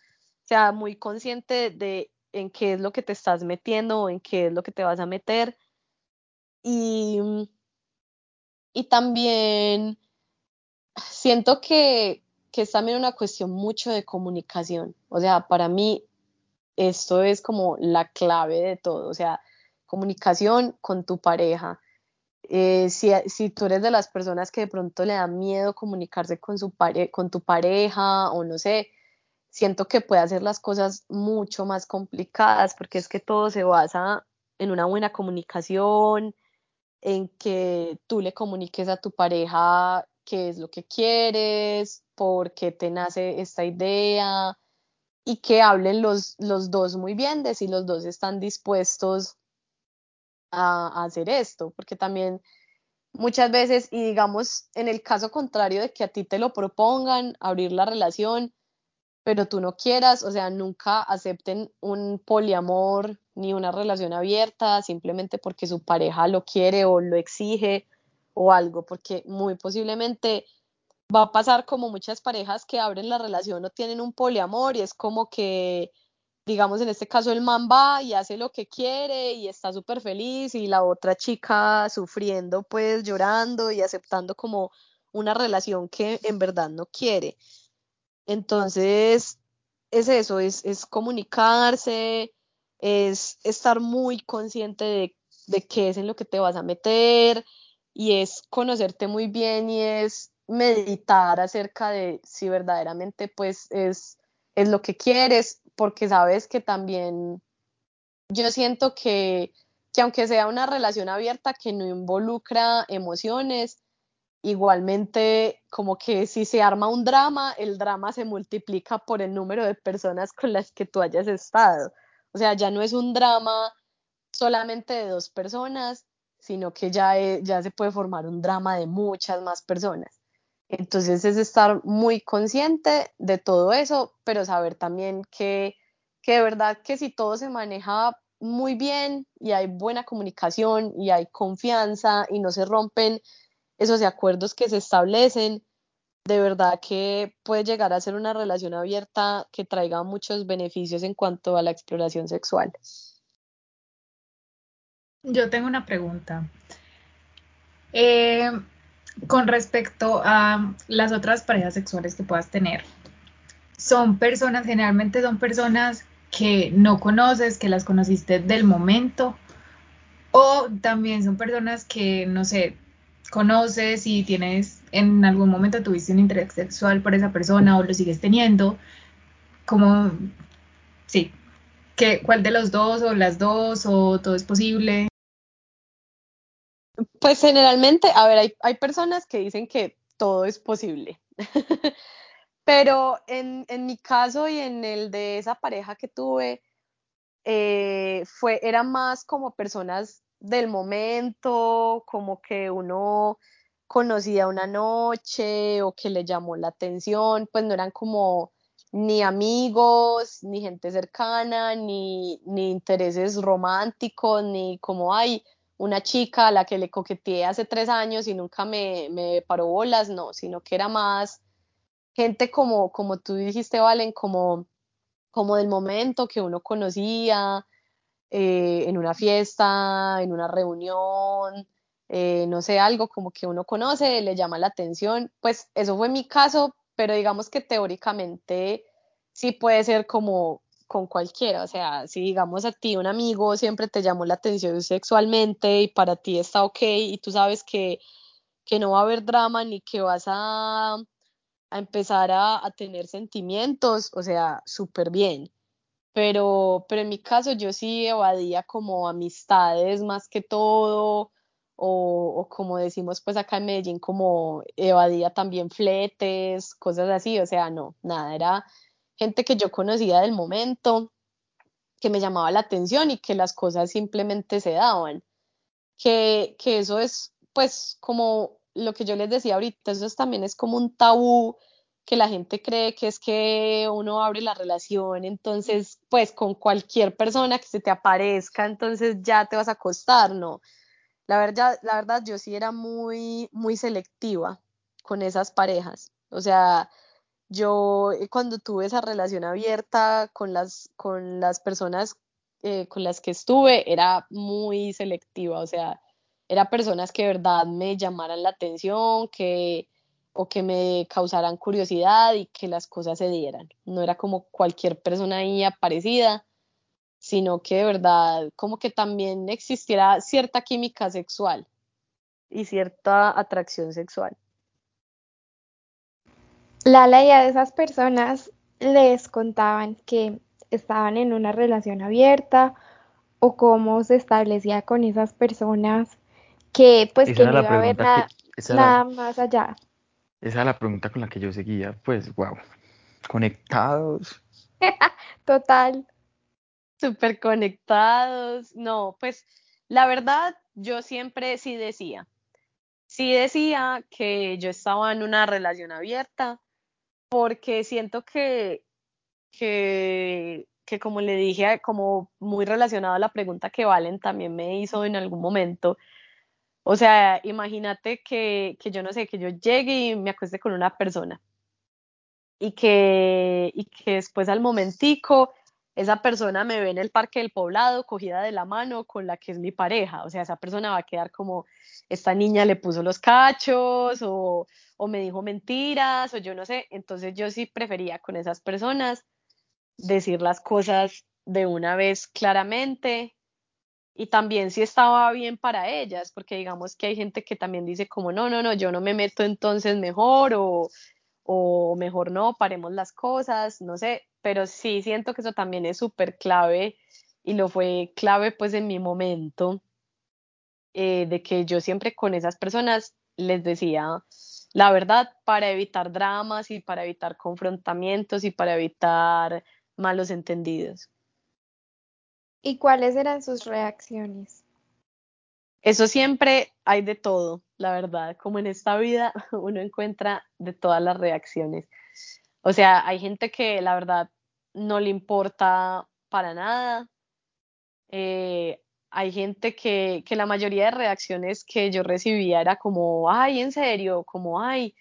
sea, muy consciente de en qué es lo que te estás metiendo en qué es lo que te vas a meter. Y, y también siento que, que es también una cuestión mucho de comunicación. O sea, para mí esto es como la clave de todo. O sea, comunicación con tu pareja. Eh, si, si, tú eres de las personas que de pronto le da miedo comunicarse con, su pare con tu pareja o no sé, siento que puede hacer las cosas mucho más complicadas porque es que todo se basa en una buena comunicación, en que tú le comuniques a tu pareja qué es lo que quieres, por qué te nace esta idea y que hablen los, los dos muy bien de si los dos están dispuestos a, a hacer esto, porque también muchas veces, y digamos en el caso contrario de que a ti te lo propongan, abrir la relación, pero tú no quieras, o sea, nunca acepten un poliamor ni una relación abierta simplemente porque su pareja lo quiere o lo exige o algo, porque muy posiblemente va a pasar como muchas parejas que abren la relación o tienen un poliamor y es como que, digamos, en este caso el man va y hace lo que quiere y está súper feliz y la otra chica sufriendo, pues llorando y aceptando como una relación que en verdad no quiere. Entonces, es eso, es, es comunicarse, es estar muy consciente de, de qué es en lo que te vas a meter y es conocerte muy bien y es meditar acerca de si verdaderamente pues es, es lo que quieres, porque sabes que también yo siento que, que aunque sea una relación abierta que no involucra emociones, igualmente como que si se arma un drama, el drama se multiplica por el número de personas con las que tú hayas estado. O sea, ya no es un drama solamente de dos personas, sino que ya, ya se puede formar un drama de muchas más personas. Entonces es estar muy consciente de todo eso, pero saber también que, que de verdad que si todo se maneja muy bien y hay buena comunicación y hay confianza y no se rompen esos acuerdos que se establecen, de verdad que puede llegar a ser una relación abierta que traiga muchos beneficios en cuanto a la exploración sexual. Yo tengo una pregunta. Eh, con respecto a las otras parejas sexuales que puedas tener, son personas, generalmente son personas que no conoces, que las conociste del momento, o también son personas que, no sé, conoces y tienes en algún momento tuviste un interés sexual por esa persona o lo sigues teniendo, como, sí, ¿qué, ¿cuál de los dos o las dos o todo es posible? Pues generalmente, a ver, hay, hay personas que dicen que todo es posible, pero en, en, mi caso y en el de esa pareja que tuve, eh, fue, era más como personas del momento, como que uno conocía una noche o que le llamó la atención, pues no eran como ni amigos, ni gente cercana, ni, ni intereses románticos, ni como hay una chica a la que le coqueteé hace tres años y nunca me, me paró bolas, no, sino que era más gente como, como tú dijiste, Valen, como, como del momento que uno conocía, eh, en una fiesta, en una reunión, eh, no sé, algo como que uno conoce, le llama la atención. Pues eso fue mi caso, pero digamos que teóricamente sí puede ser como con cualquiera, o sea, si digamos a ti un amigo siempre te llamó la atención sexualmente y para ti está ok y tú sabes que, que no va a haber drama ni que vas a, a empezar a, a tener sentimientos, o sea, súper bien. Pero, pero en mi caso yo sí evadía como amistades más que todo, o, o, como decimos pues acá en Medellín, como evadía también fletes, cosas así, o sea, no, nada, era gente que yo conocía del momento, que me llamaba la atención y que las cosas simplemente se daban, que, que eso es pues como lo que yo les decía ahorita, eso es, también es como un tabú que la gente cree que es que uno abre la relación, entonces pues con cualquier persona que se te aparezca, entonces ya te vas a acostar, no. La verdad, la verdad yo sí era muy, muy selectiva con esas parejas. O sea, yo eh, cuando tuve esa relación abierta con las, con las personas eh, con las que estuve, era muy selectiva. O sea, era personas que de verdad me llamaran la atención, que o que me causaran curiosidad y que las cosas se dieran. No era como cualquier persona ahí aparecida, sino que de verdad como que también existiera cierta química sexual y cierta atracción sexual. Lala y a esas personas les contaban que estaban en una relación abierta o cómo se establecía con esas personas que pues que no iba a haber nada más allá. Esa es la pregunta con la que yo seguía, pues, wow, conectados. Total. Súper conectados. No, pues la verdad, yo siempre sí decía, sí decía que yo estaba en una relación abierta, porque siento que, que, que como le dije, como muy relacionado a la pregunta que Valen también me hizo en algún momento, o sea, imagínate que, que yo no sé, que yo llegue y me acueste con una persona y que, y que después al momentico esa persona me ve en el parque del poblado cogida de la mano con la que es mi pareja. O sea, esa persona va a quedar como, esta niña le puso los cachos o, o me dijo mentiras o yo no sé. Entonces yo sí prefería con esas personas decir las cosas de una vez claramente y también si estaba bien para ellas, porque digamos que hay gente que también dice como, no, no, no, yo no me meto entonces mejor o, o mejor no, paremos las cosas, no sé, pero sí siento que eso también es súper clave y lo fue clave pues en mi momento, eh, de que yo siempre con esas personas les decía la verdad para evitar dramas y para evitar confrontamientos y para evitar malos entendidos. ¿Y cuáles eran sus reacciones? Eso siempre hay de todo, la verdad. Como en esta vida uno encuentra de todas las reacciones. O sea, hay gente que la verdad no le importa para nada. Eh, hay gente que, que, la mayoría de reacciones que yo recibía era como, ay, en serio, como, ay,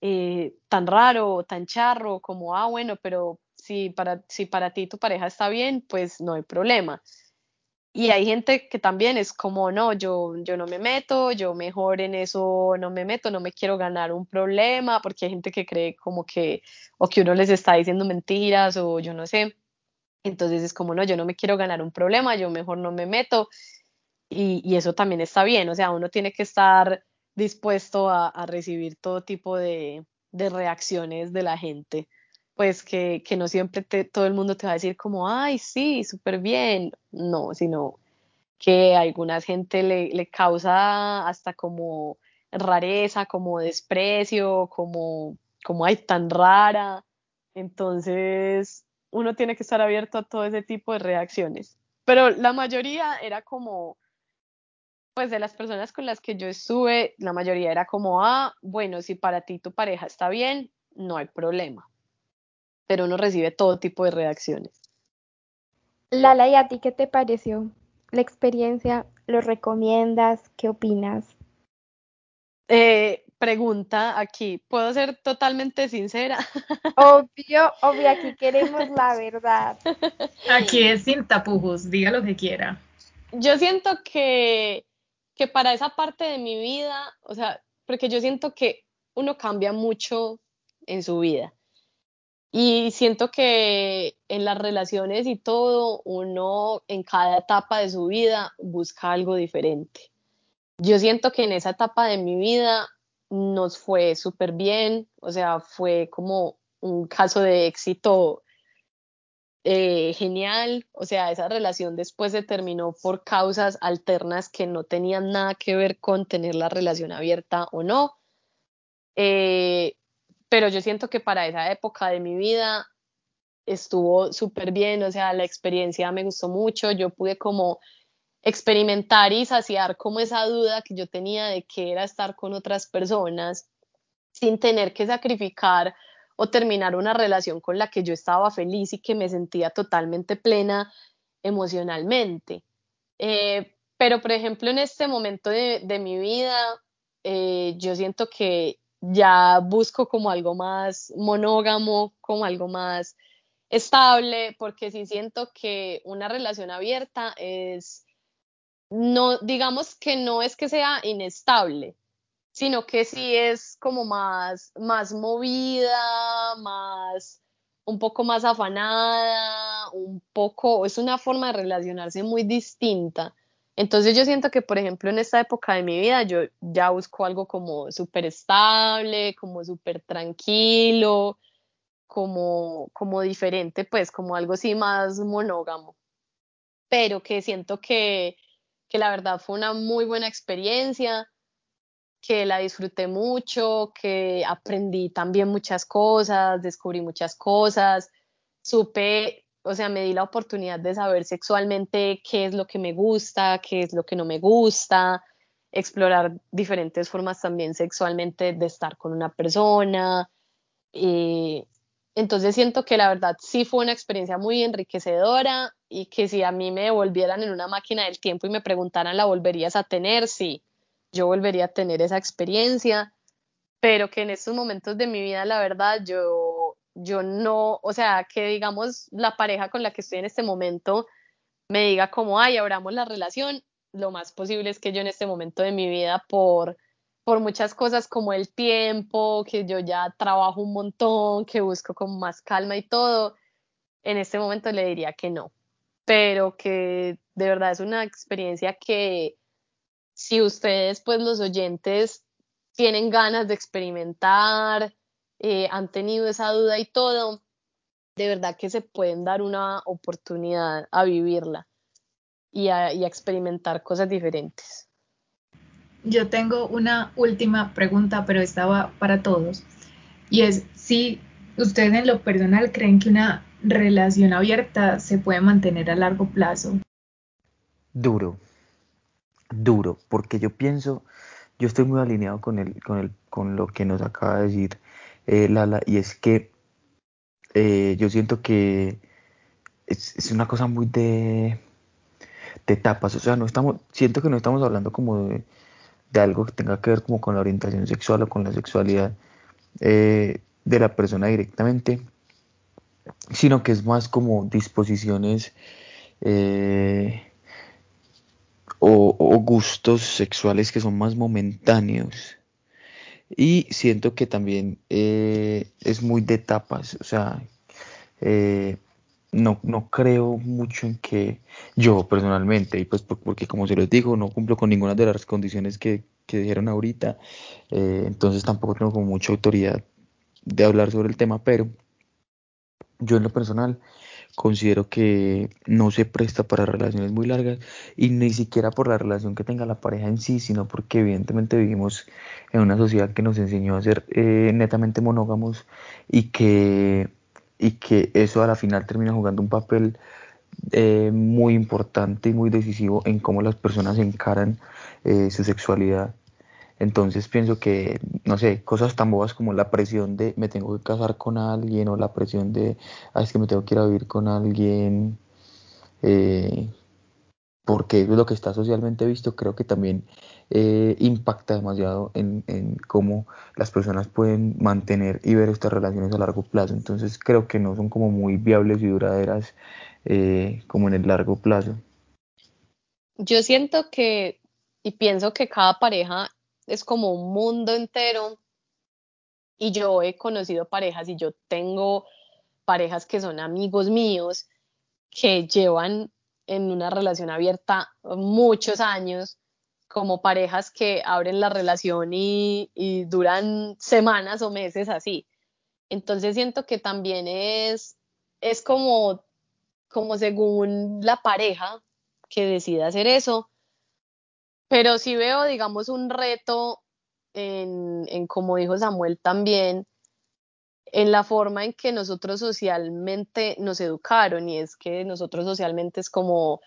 eh, tan raro, tan charro, como, ah, bueno, pero si para, si para ti tu pareja está bien, pues no hay problema. Y hay gente que también es como, no, yo, yo no me meto, yo mejor en eso no me meto, no me quiero ganar un problema, porque hay gente que cree como que, o que uno les está diciendo mentiras, o yo no sé. Entonces es como, no, yo no me quiero ganar un problema, yo mejor no me meto. Y, y eso también está bien, o sea, uno tiene que estar dispuesto a, a recibir todo tipo de, de reacciones de la gente pues que, que no siempre todo el mundo te va a decir como, ay, sí, súper bien. No, sino que a alguna gente le, le causa hasta como rareza, como desprecio, como, como, ay, tan rara. Entonces, uno tiene que estar abierto a todo ese tipo de reacciones. Pero la mayoría era como, pues de las personas con las que yo estuve, la mayoría era como, ah, bueno, si para ti tu pareja está bien, no hay problema pero uno recibe todo tipo de reacciones. Lala, ¿y a ti qué te pareció la experiencia? ¿Lo recomiendas? ¿Qué opinas? Eh, pregunta aquí, ¿puedo ser totalmente sincera? Obvio, obvio, aquí queremos la verdad. Aquí es sin tapujos, diga lo que quiera. Yo siento que, que para esa parte de mi vida, o sea, porque yo siento que uno cambia mucho en su vida. Y siento que en las relaciones y todo, uno en cada etapa de su vida busca algo diferente. Yo siento que en esa etapa de mi vida nos fue súper bien, o sea, fue como un caso de éxito eh, genial, o sea, esa relación después se terminó por causas alternas que no tenían nada que ver con tener la relación abierta o no. Eh, pero yo siento que para esa época de mi vida estuvo súper bien, o sea, la experiencia me gustó mucho, yo pude como experimentar y saciar como esa duda que yo tenía de qué era estar con otras personas sin tener que sacrificar o terminar una relación con la que yo estaba feliz y que me sentía totalmente plena emocionalmente. Eh, pero, por ejemplo, en este momento de, mi vida, eh, yo siento que ya busco como algo más monógamo, como algo más estable, porque sí siento que una relación abierta es, no, digamos que no es que sea inestable, sino que sí es como más, más movida, más, un poco más afanada, un poco, es una forma de relacionarse muy distinta. Entonces yo siento que, por ejemplo, en esta época de mi vida, yo ya busco algo como súper estable, como súper tranquilo, como, como diferente, pues como algo así más monógamo. Pero que siento que, que la verdad fue una muy buena experiencia, que la disfruté mucho, que aprendí también muchas cosas, descubrí muchas cosas, supe o sea, me di la oportunidad de saber sexualmente qué es lo que me gusta, qué es lo que no me gusta, explorar diferentes formas también sexualmente de estar con una persona. Y entonces siento que la verdad sí fue una experiencia muy enriquecedora y que si a mí me devolvieran en una máquina del tiempo y me preguntaran, ¿la volverías a tener? Sí, yo volvería a tener esa experiencia, pero que en estos momentos de mi vida, la verdad, yo yo no, o sea, que digamos la pareja con la que estoy en este momento me diga como, ay, abramos la relación, lo más posible es que yo en este momento de mi vida, por, por muchas cosas como el tiempo, que yo ya trabajo un montón, que busco como más calma y todo, en este momento le diría que no, pero que de verdad es una experiencia que si ustedes, pues los oyentes, tienen ganas de experimentar, eh, han tenido esa duda y todo, de verdad que se pueden dar una oportunidad a vivirla y a, experimentar cosas diferentes. Yo tengo una última pregunta, pero estaba para todos. Y es si ustedes en lo personal creen que una relación abierta se puede mantener a largo plazo. Duro, duro, porque yo pienso, yo estoy muy alineado con, el, con, el, con lo que nos acaba de decir eh, Lala, y es que eh, yo siento que es, una cosa muy de, de etapas, o sea, no estamos, siento que no estamos hablando como de, algo que tenga que ver como con la orientación sexual o con la sexualidad eh, de la persona directamente, sino que es más como disposiciones o, gustos sexuales que son más momentáneos y siento que también eh, es muy de etapas, o sea, eh, no, no creo mucho en que yo personalmente, y pues porque como se los digo, no cumplo con ninguna de las condiciones que, que dijeron ahorita, eh, entonces tampoco tengo como mucha autoridad de hablar sobre el tema, pero yo en lo personal considero que no se presta para relaciones muy largas y ni siquiera por la relación que tenga la pareja en sí, sino porque evidentemente vivimos en una sociedad que nos enseñó a ser eh, netamente monógamos y que, y que eso a la final termina jugando un papel eh, muy importante y muy decisivo en cómo las personas encaran eh, su sexualidad entonces pienso que, no sé, cosas tan bobas como la presión de me tengo que casar con alguien o la presión de, es que me tengo que ir a vivir con alguien, eh, porque es lo que está socialmente visto, creo que también eh, impacta demasiado en, cómo las personas pueden mantener y ver estas relaciones a largo plazo. Entonces creo que no son como muy viables y duraderas eh, como en el largo plazo. Yo siento que y pienso que cada pareja es como un mundo entero y yo he conocido parejas y yo tengo parejas que son amigos míos que llevan en una relación abierta muchos años, como parejas que abren la relación y, duran semanas o meses así. Entonces siento que también es, es como, como según la pareja que decida hacer eso, pero sí veo, digamos, un reto en, en, como dijo Samuel también, en la forma en que nosotros socialmente nos educaron y es que nosotros socialmente es como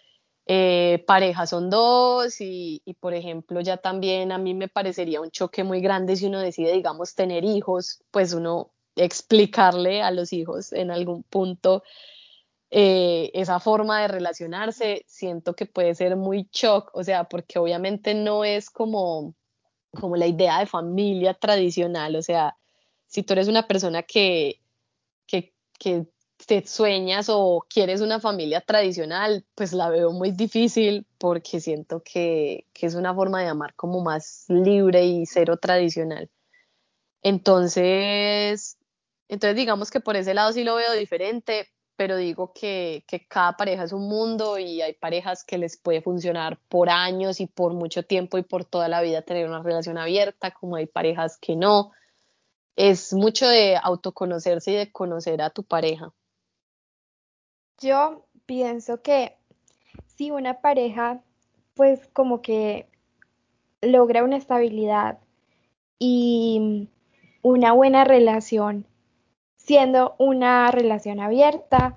eh, pareja son dos y, y, por ejemplo ya también a mí me parecería un choque muy grande si uno decide digamos tener hijos pues uno explicarle a los hijos en algún punto eh, esa forma de relacionarse, siento que puede ser muy shock, o sea, porque obviamente no es como, como la idea de familia tradicional, o sea, si tú eres una persona que, que, que te sueñas o quieres una familia tradicional, pues la veo muy difícil porque siento que, que, es una forma de amar como más libre y cero tradicional. Entonces, entonces digamos que por ese lado sí lo veo diferente, pero digo que, que cada pareja es un mundo y hay parejas que les puede funcionar por años y por mucho tiempo y por toda la vida tener una relación abierta, como hay parejas que no. Es mucho de autoconocerse y de conocer a tu pareja. Yo pienso que si una pareja pues como que logra una estabilidad y una buena relación, siendo una relación abierta,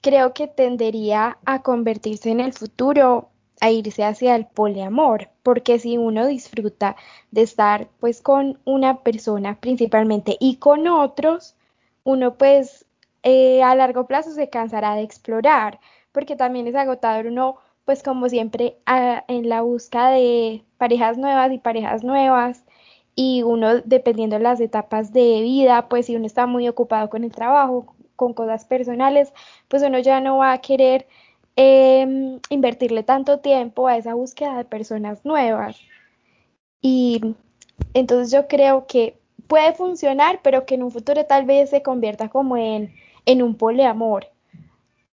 creo que tendería a convertirse en el futuro a irse hacia el poliamor, porque si uno disfruta de estar pues con una persona principalmente y con otros, uno pues eh, a largo plazo se cansará de explorar, porque también es agotador uno, pues como siempre, en la búsqueda de parejas nuevas y parejas nuevas, y uno, dependiendo de las etapas de vida, pues si uno está muy ocupado con el trabajo, con cosas personales, pues uno ya no va a querer em, invertirle tanto tiempo a esa búsqueda de personas nuevas. Y entonces yo creo que puede funcionar, pero que en un futuro tal vez se convierta como en en un poliamor.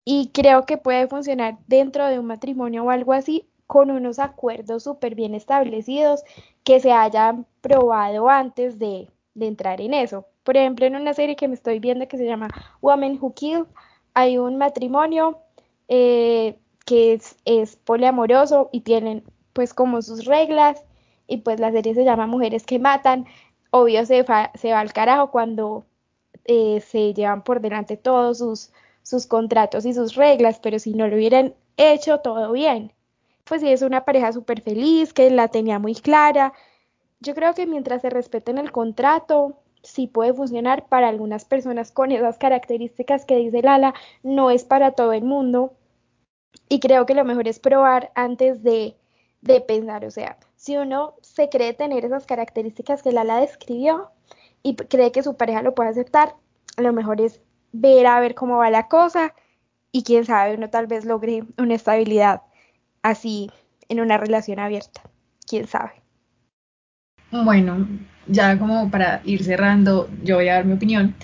Y creo que puede funcionar dentro de un matrimonio o algo así con unos acuerdos súper bien establecidos que se hayan probado antes de, entrar en eso. Por ejemplo, en una serie que me estoy viendo que se llama Woman Who Kill, hay un matrimonio eh, que es, es, poliamoroso y tienen pues como sus reglas y pues la serie se llama Mujeres que Matan. Obvio se, se va al carajo cuando eh, se llevan por delante todos sus, sus contratos y sus reglas, pero si no lo hubieran hecho todo bien, pues si es una pareja súper feliz, que la tenía muy clara, yo creo que mientras se respeten el contrato, sí puede funcionar. Para algunas personas con esas características que dice Lala, no es para todo el mundo. Y creo que lo mejor es probar antes de, de pensar, o sea, si uno se cree tener esas características que Lala describió, y cree que su pareja lo puede aceptar, lo mejor es ver a ver cómo va la cosa y quién sabe, uno tal vez logre una estabilidad así en una relación abierta, quién sabe. Bueno, ya como para ir cerrando, yo voy a dar mi opinión.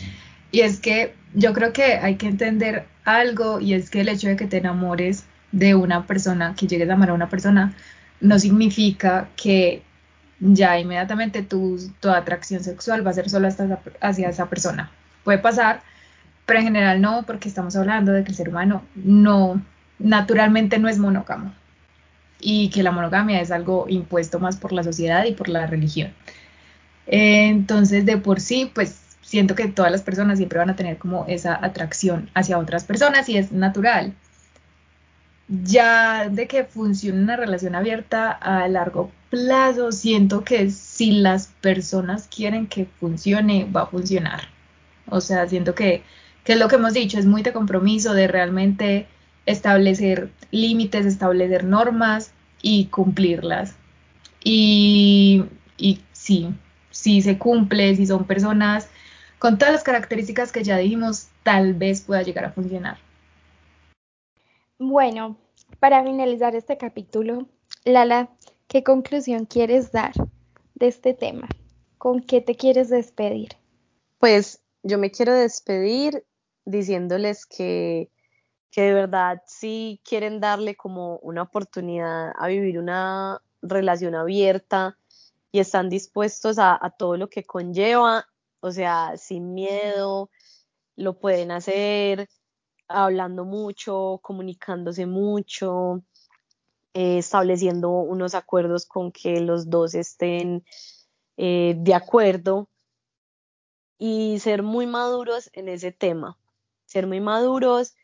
Y es que yo creo que hay que entender algo y es que el hecho de que te enamores de una persona, que llegues a amar a una persona, no significa que ya inmediatamente tu, atracción sexual va a ser solo hasta hacia esa persona. Puede pasar, pero en general no, porque estamos hablando de que el ser humano no, naturalmente no es monógamo y que la monogamia es algo impuesto más por la sociedad y por la religión. Entonces, de por sí, pues siento que todas las personas siempre van a tener como esa atracción hacia otras personas y es natural ya de que funcione una relación abierta a largo plazo, siento que si las personas quieren que funcione, va a funcionar. O sea, siento que, que es lo que hemos dicho, es muy de compromiso, de realmente establecer límites, establecer normas y cumplirlas. Y, y sí, si se cumple, si son personas con todas las características que ya dijimos, tal vez pueda llegar a funcionar. Bueno, para finalizar este capítulo, Lala, ¿qué conclusión quieres dar de este tema? ¿Con qué te quieres despedir? Pues yo me quiero despedir diciéndoles que, que de verdad si quieren darle como una oportunidad a vivir una relación abierta y están dispuestos a, a todo lo que conlleva, o sea, sin miedo, lo pueden hacer, hablando mucho, comunicándose mucho, eh, estableciendo unos acuerdos con que los dos estén eh, de acuerdo y ser muy maduros en ese tema, ser muy maduros,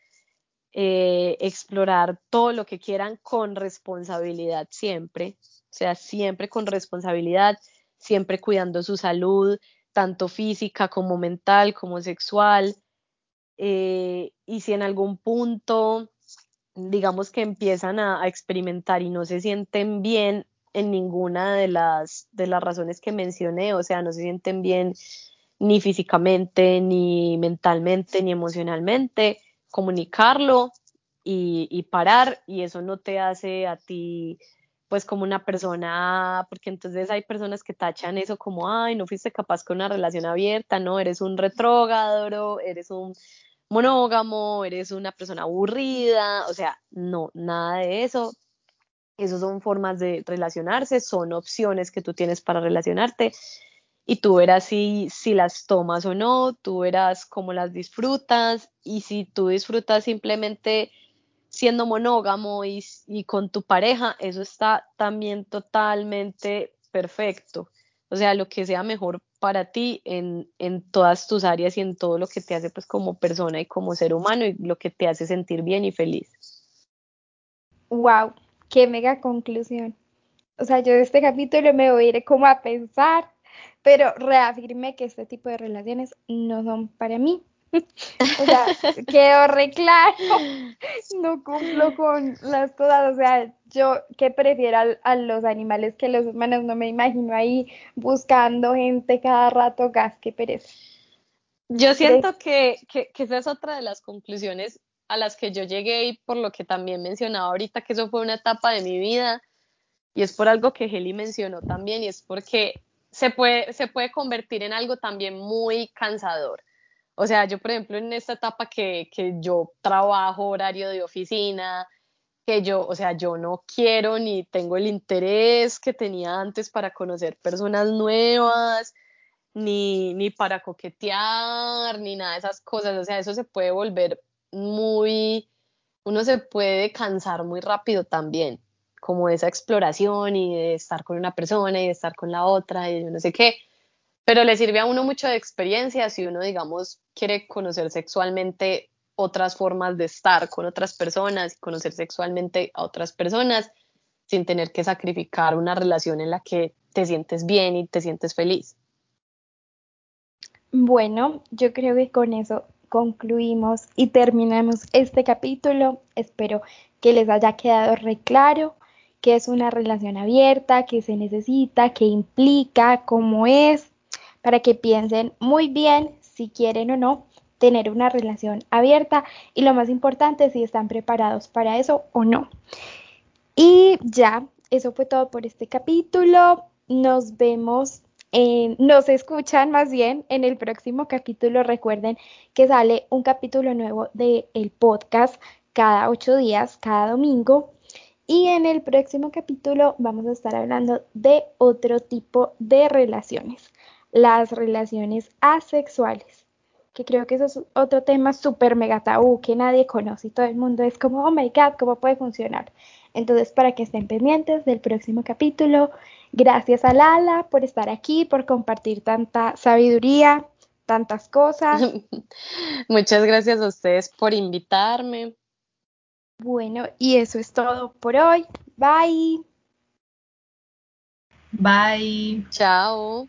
eh, explorar todo lo que quieran con responsabilidad siempre, o sea, siempre con responsabilidad, siempre cuidando su salud, tanto física como mental, como sexual. Eh, y si en algún punto, digamos que empiezan a, experimentar y no se sienten bien en ninguna de las, de las razones que mencioné, o sea, no se sienten bien ni físicamente, ni mentalmente, ni emocionalmente, comunicarlo y, y parar y eso no te hace a ti pues como una persona, porque entonces hay personas que tachan eso como, ay, no fuiste capaz con una relación abierta, no, eres un retrógrado, eres un monógamo, eres una persona aburrida, o sea, no, nada de eso. Esas son formas de relacionarse, son opciones que tú tienes para relacionarte y tú verás si, si las tomas o no, tú verás cómo las disfrutas y si tú disfrutas simplemente siendo monógamo y, con tu pareja, eso está también totalmente perfecto. O sea, lo que sea mejor para ti en, en, todas tus áreas y en todo lo que te hace pues como persona y como ser humano y lo que te hace sentir bien y feliz. Wow, qué mega conclusión. O sea, yo de este capítulo me voy a ir como a pensar, pero reafirmé que este tipo de relaciones no son para mí. o sea, quedó re claro, no cumplo con las cosas, o sea, yo que prefiero a, los animales que los humanos, no me imagino ahí buscando gente cada rato, gas, qué pereza. Yo siento que, que, que esa es otra de las conclusiones a las que yo llegué y por lo que también mencionaba ahorita que eso fue una etapa de mi vida y es por algo que Heli mencionó también y es porque se puede, se puede convertir en algo también muy cansador. O sea, yo, por ejemplo, en esta etapa que, que yo trabajo horario de oficina, que yo, o sea, yo no quiero ni tengo el interés que tenía antes para conocer personas nuevas, ni, ni para coquetear, ni nada de esas cosas. O sea, eso se puede volver muy, uno se puede cansar muy rápido también, como esa exploración y de estar con una persona y de estar con la otra y yo no sé qué pero le sirve a uno mucho de experiencia si uno, digamos, quiere conocer sexualmente otras formas de estar con otras personas conocer sexualmente a otras personas sin tener que sacrificar una relación en la que te sientes bien y te sientes feliz. Bueno, yo creo que con eso concluimos y terminamos este capítulo. Espero que les haya quedado re claro qué es una relación abierta, qué se necesita, qué implica, cómo es para que piensen muy bien si quieren o no tener una relación abierta y lo más importante si están preparados para eso o no. Y ya, eso fue todo por este capítulo. Nos vemos, en, nos escuchan más bien en el próximo capítulo. Recuerden que sale un capítulo nuevo del el podcast cada ocho días, cada domingo. Y en el próximo capítulo vamos a estar hablando de otro tipo de relaciones las relaciones asexuales, que creo que eso es otro tema súper mega tabú que nadie conoce y todo el mundo es como, oh my god, ¿cómo puede funcionar? Entonces, para que estén pendientes del próximo capítulo, gracias a Lala por estar aquí, por compartir tanta sabiduría, tantas cosas. Muchas gracias a ustedes por invitarme. Bueno, y eso es todo por hoy. Bye. Bye. Chao.